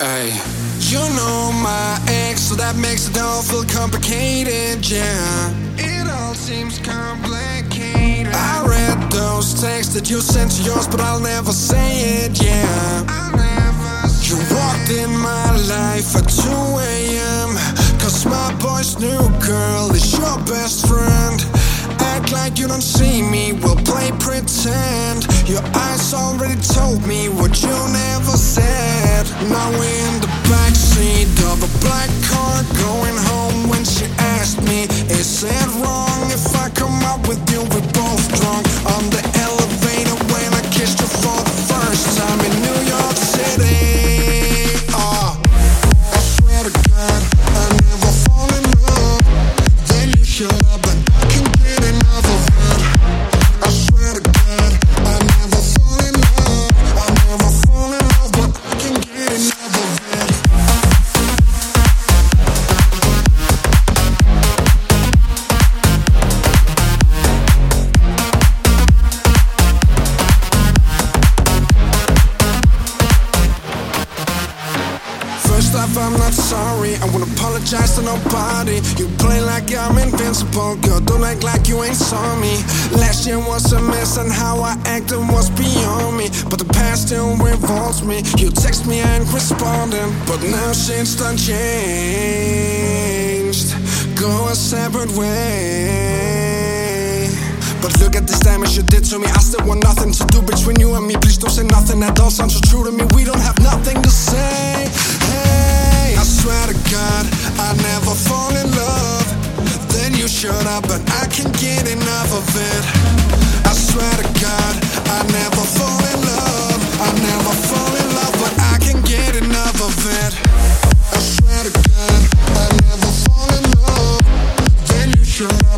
Hey, you know my ex, so that makes it all feel complicated, yeah. It all seems complicated. I read those texts that you sent to yours, but I'll never say it, yeah. I'll never say You walked in my life at 2 a.m. Cause my boy's new girl is your best friend. Act like you don't see me, we'll play pretend. Your eyes already told me what you never said. Now we're in the backseat of a black car going home when she asked me, Is it wrong if I come out with you? We're both drunk on the elevator when I kissed you for Off, I'm not sorry. I won't apologize to nobody. You play like I'm invincible, girl. Don't act like you ain't saw me. Last year was a mess, and how I acted was beyond me. But the past still revolts me. You text me, I ain't responding. But now shit's done changed. Go a separate way. But look at this damage you did to me. I still want nothing to do between you and me. Please don't say nothing that all sounds so true to me. We don't have nothing to say. you shut up, but I can't get enough of it. I swear to God, I never fall in love. I never fall in love, but I can't get enough of it. I swear to God, I never fall in love. Then you shut up.